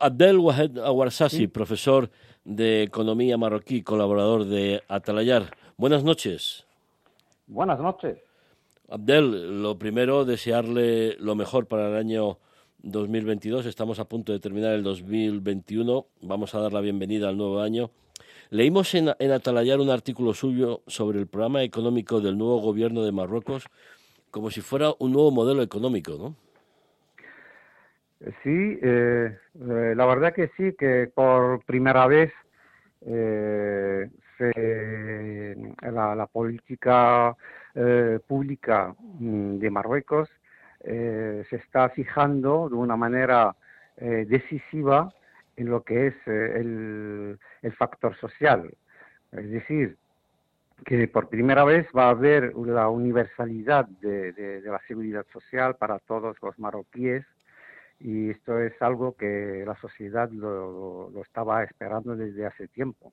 Abdel Wahed Awarsasi, profesor de Economía marroquí, colaborador de Atalayar. Buenas noches. Buenas noches. Abdel, lo primero, desearle lo mejor para el año 2022. Estamos a punto de terminar el 2021. Vamos a dar la bienvenida al nuevo año. Leímos en, en Atalayar un artículo suyo sobre el programa económico del nuevo gobierno de Marruecos como si fuera un nuevo modelo económico, ¿no? Sí, eh, eh, la verdad que sí, que por primera vez eh, la, política pública mm, de Marruecos se está fijando de una manera decisiva en lo que es el, factor social. Es decir, que por primera vez va a haber la universalidad de la seguridad social para todos los marroquíes y esto es algo que la sociedad lo, estaba esperando desde hace tiempo.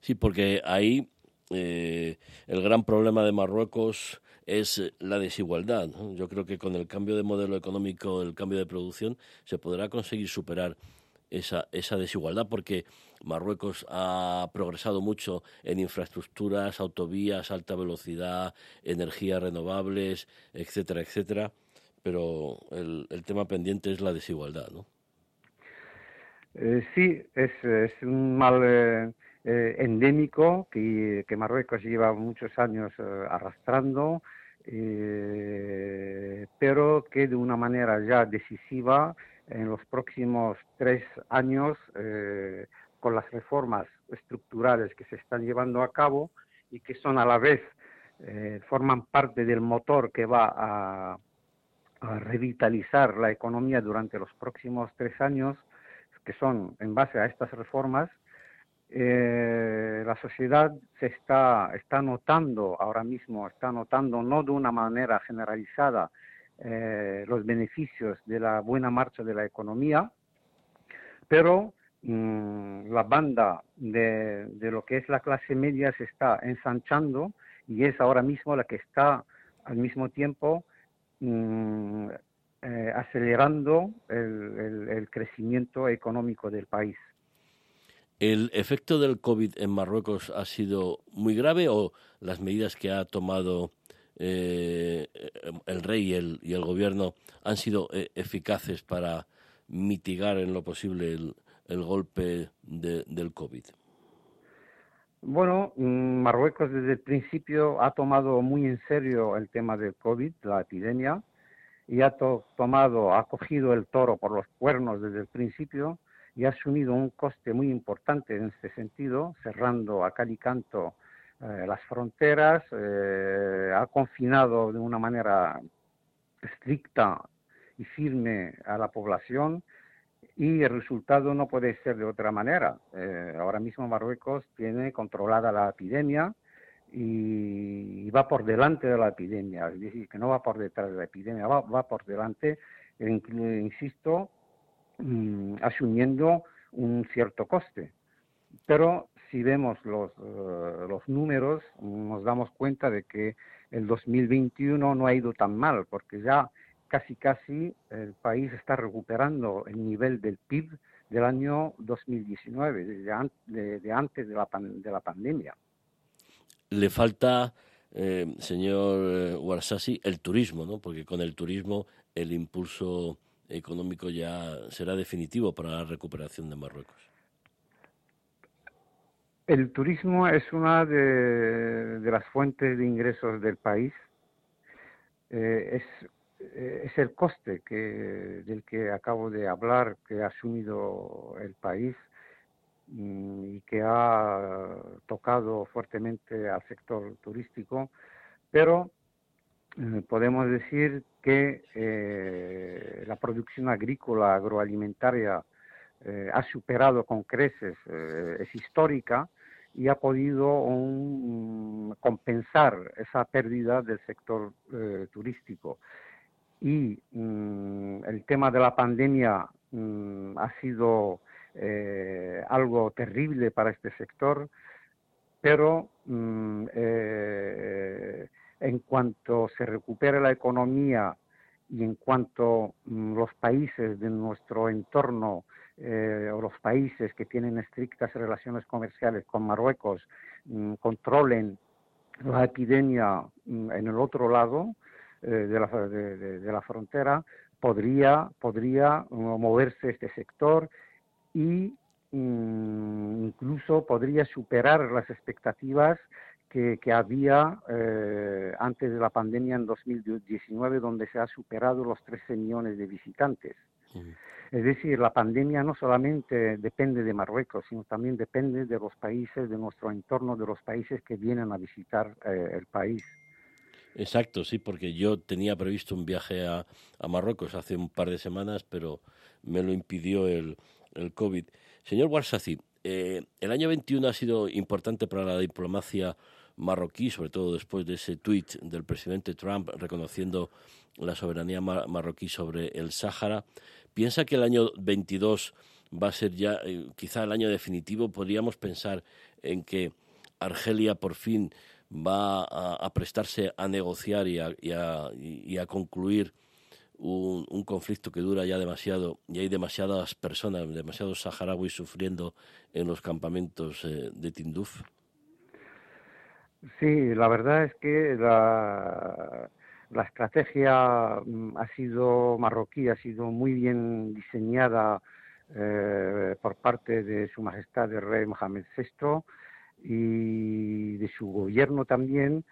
Sí, porque ahí eh, el gran problema de Marruecos es la desigualdad. Yo creo que con el cambio de modelo económico, el cambio de producción, se podrá conseguir superar esa, esa desigualdad, porque Marruecos ha progresado mucho en infraestructuras, autovías, alta velocidad, energías renovables, etcétera, etcétera pero el, tema pendiente es la desigualdad, ¿no? Eh, sí, es, un mal eh, eh, endémico que, que, Marruecos lleva muchos años arrastrando, pero que de una manera ya decisiva en los próximos tres años, con las reformas estructurales que se están llevando a cabo y que son a la vez, forman parte del motor que va a revitalizar la economía durante los próximos tres años, que son en base a estas reformas, eh, la sociedad se está, está notando ahora mismo, está notando no de una manera generalizada eh, los beneficios de la buena marcha de la economía, pero mm, la banda de, de lo que es la clase media se está ensanchando y es ahora mismo la que está al mismo tiempo Mm, eh, acelerando el, crecimiento económico del país. ¿El efecto del COVID en Marruecos ha sido muy grave o las medidas que ha tomado eh, el rey y el, gobierno han sido eh, eficaces para mitigar en lo posible el, golpe del COVID? Bueno, mm, Marruecos desde el principio ha tomado muy en serio el tema del COVID, la epidemia, y ha tomado, ha cogido el toro por los cuernos desde el principio y ha asumido un coste muy importante en este sentido, cerrando a cal y canto eh, las fronteras, eh, ha confinado de una manera estricta y firme a la población y el resultado no puede ser de otra manera. Eh, ahora mismo Marruecos tiene controlada la epidemia y, va por delante de la epidemia, es decir, que no va por detrás de la epidemia, va, por delante, insisto, mm, asumiendo un cierto coste. Pero si vemos los, eh, los números, nos damos cuenta de que el 2021 no ha ido tan mal, porque ya casi casi el país está recuperando el nivel del PIB del año 2019, desde de, antes de la, de la pandemia. Le falta, eh, señor Warsasi, el turismo, ¿no? porque con el turismo el impulso económico ya será definitivo para la recuperación de Marruecos. El turismo es una de, las fuentes de ingresos del país. Eh, es eh, es el coste que, del que acabo de hablar, que ha asumido el país mm, y que ha tocado fuertemente al sector turístico, pero eh, podemos decir que eh, la producción agrícola agroalimentaria ha superado con creces, es histórica y ha podido compensar esa pérdida del sector turístico y mm, el tema de la pandemia mm, ha sido eh, algo terrible para este sector, pero mm, eh, en cuanto se recupere la economía y en cuanto los países de nuestro entorno eh, o los países que tienen estrictas relaciones comerciales con Marruecos controlen la epidemia en el otro lado eh, de, la, de, la, frontera, podría, podría moverse este sector y incluso podría superar las expectativas que, había eh, antes de la pandemia en 2019, donde se ha superado los 13 millones de visitantes. Es decir, la pandemia no solamente depende de Marruecos, sino también depende de los países, de nuestro entorno, de los países que vienen a visitar eh, el país. Exacto, sí, porque yo tenía previsto un viaje a, Marruecos hace un par de semanas, pero me lo impidió el, el COVID. Señor Warsazi, eh, el año 21 ha sido importante para la diplomacia marroquí, sobre todo después de ese tuit del presidente Trump reconociendo la soberanía marroquí sobre el Sáhara. ¿Piensa que el año 22 va a ser ya eh, quizá el año definitivo? ¿Podríamos pensar en que Argelia por fin va a, prestarse a negociar y a, concluir un, conflicto que dura ya demasiado y hay demasiadas personas, demasiados saharauis sufriendo en los campamentos eh, de Tinduf? Sí, la verdad es que la, estrategia mm, ha sido marroquí, ha sido muy bien diseñada eh, por parte de Su Majestad el Rey Mohamed VI y de su gobierno también.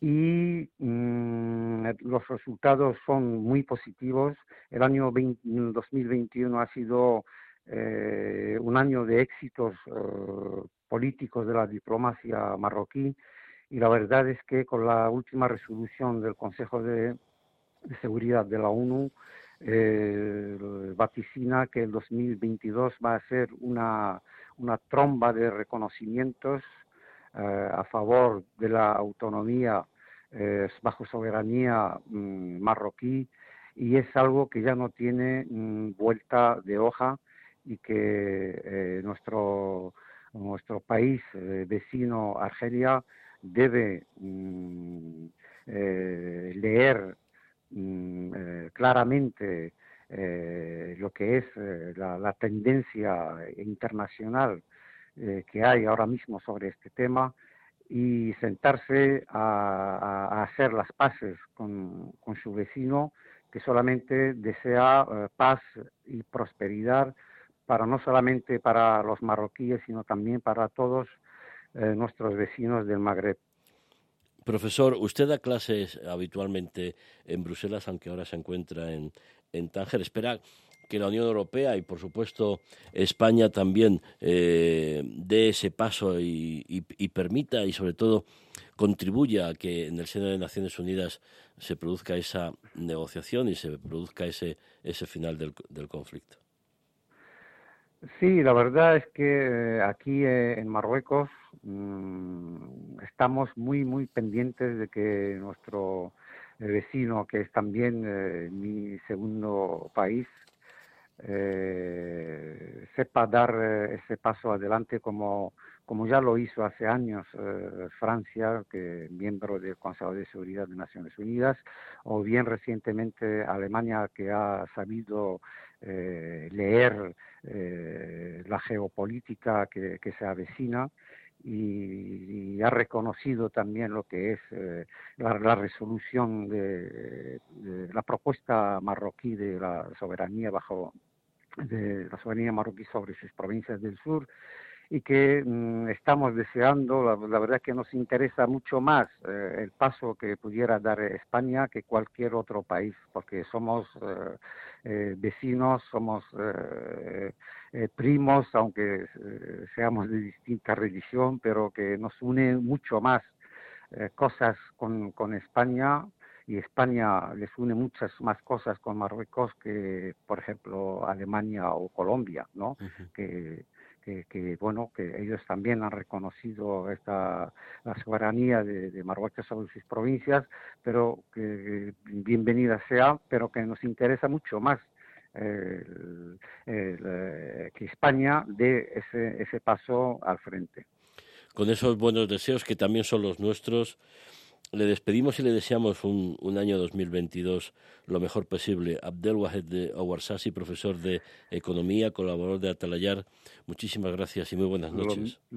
Y mm, los resultados son muy positivos. El año 2021 ha sido eh, un año de éxitos eh, políticos de la diplomacia marroquí y la verdad es que con la última resolución del Consejo de, Seguridad de la ONU eh, vaticina que el 2022 va a ser una, una tromba de reconocimientos eh, a favor de la autonomía eh, bajo soberanía mm, marroquí y es algo que ya no tiene mm, vuelta de hoja y que nuestro nuestro país eh, vecino Argelia debe mm, eh, leer mm, eh, lo que es la, tendencia internacional que hay ahora mismo sobre este tema y sentarse a, hacer las paces con, su vecino que solamente desea paz y prosperidad para no solamente para los marroquíes, sino también para todos eh, nuestros vecinos del Magreb. Profesor, usted da clases habitualmente en Bruselas, aunque ahora se encuentra en, en Tánger. Espera que la Unión Europea y, por supuesto, España también eh, dé ese paso y, permita y, sobre todo, contribuya a que en el seno de Naciones Unidas se produzca esa negociación y se produzca ese, ese final del conflicto. Sí, la verdad es que eh, aquí eh, en Marruecos mm, estamos muy, muy pendientes de que nuestro eh, vecino, que es también mi segundo país, sepa dar ese paso adelante como, como ya lo hizo hace años Francia, que miembro del Consejo de Seguridad de Naciones Unidas, o bien recientemente Alemania, que ha sabido eh, leer eh, la geopolítica que, se avecina y, ha reconocido también lo que es eh, la, resolución de, la propuesta marroquí de la soberanía bajo de la soberanía marroquí sobre sus provincias del sur y que mm, estamos deseando, la, verdad que nos interesa mucho más eh, el paso que pudiera dar España que cualquier otro país, porque somos eh, eh, vecinos, somos primos, aunque seamos de distinta religión, pero que nos une mucho más cosas con, con España y España les une muchas más cosas con Marruecos que, por ejemplo, Alemania o Colombia, ¿no? que que, bueno que ellos también han reconocido esta la soberanía de, Marruecos sobre sus provincias pero que bienvenida sea pero que nos interesa mucho más eh, que España dé ese, ese paso al frente. Con esos buenos deseos que también son los nuestros le despedimos y le deseamos un, un año 2022 lo mejor posible. Abdel Wahed de Awarsasi, profesor de Economía, colaborador de Atalayar, muchísimas gracias y muy buenas noches.